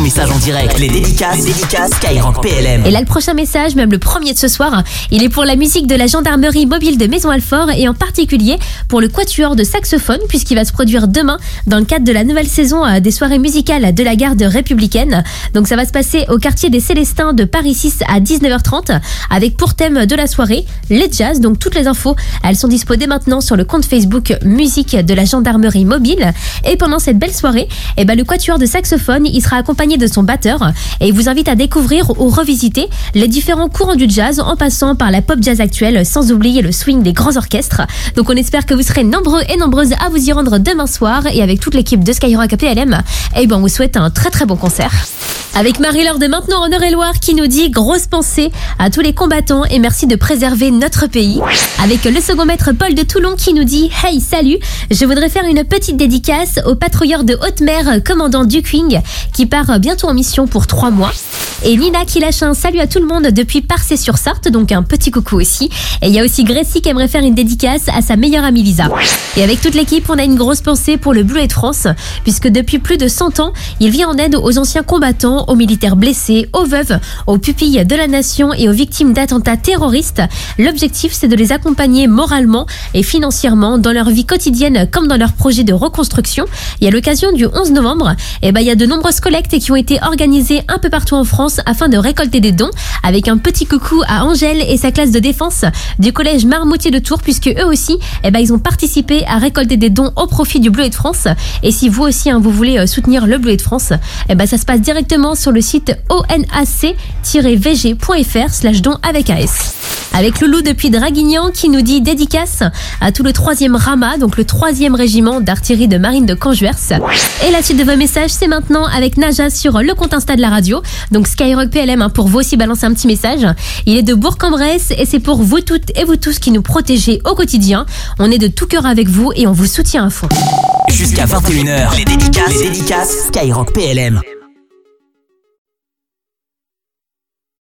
message en direct. Les dédicaces, les PLM. Et là, le prochain message, même le premier de ce soir, il est pour la musique de la gendarmerie mobile de Maison Alfort et en particulier pour le quatuor de saxophone puisqu'il va se produire demain dans le cadre de la nouvelle saison euh, des soirées musicales de la garde républicaine. Donc ça va se passer au quartier des Célestins de Paris 6 à 19h30 avec pour thème de la soirée les jazz. Donc toutes les infos, elles sont disponibles maintenant sur le compte Facebook musique de la gendarmerie mobile. Et pendant cette belle soirée, eh ben, le quatuor de saxophone, il sera accompagné de son batteur et il vous invite à découvrir ou revisiter les différents courants du jazz en passant par la pop jazz actuelle sans oublier le swing des grands orchestres. Donc on espère que vous serez nombreux et nombreuses à vous y rendre demain soir et avec toute l'équipe de Skyrock PLM, eh ben on vous souhaite un très très bon concert. Avec Marie-Laure de Maintenant en Eure-et-Loire qui nous dit grosse pensée à tous les combattants et merci de préserver notre pays. Avec le second maître Paul de Toulon qui nous dit Hey salut, je voudrais faire une petite dédicace au patrouilleur de haute mer commandant Dukwing qui part bientôt en mission pour trois mois. Et Nina qui lâche un salut à tout le monde depuis Parcé-sur-Sarthe, donc un petit coucou aussi. Et il y a aussi Gracie qui aimerait faire une dédicace à sa meilleure amie Lisa. Et avec toute l'équipe, on a une grosse pensée pour le Bleu de France, puisque depuis plus de 100 ans, il vient en aide aux anciens combattants, aux militaires blessés, aux veuves, aux pupilles de la nation et aux victimes d'attentats terroristes. L'objectif, c'est de les accompagner moralement et financièrement dans leur vie quotidienne comme dans leurs projets de reconstruction. Et à l'occasion du 11 novembre, eh ben, il y a de nombreuses collectes qui ont été organisées un peu partout en France afin de récolter des dons avec un petit coucou à Angèle et sa classe de défense du collège Marmoutier de Tours puisque eux aussi eh ben, ils ont participé à récolter des dons au profit du Bleu et de France et si vous aussi hein, vous voulez euh, soutenir le Bleu et de France eh ben, ça se passe directement sur le site onac-vg.fr slash don avec AS. Avec Loulou depuis Draguignan qui nous dit dédicace à tout le troisième Rama, donc le troisième régiment d'artillerie de marine de Canjuers. Et la suite de vos messages, c'est maintenant avec Naja sur le compte Insta de la radio. Donc Skyrock PLM hein, pour vous aussi balancer un petit message. Il est de Bourg-en-Bresse et c'est pour vous toutes et vous tous qui nous protégez au quotidien. On est de tout cœur avec vous et on vous soutient à fond. Jusqu'à 21h, les dédicaces, les dédicaces Skyrock PLM.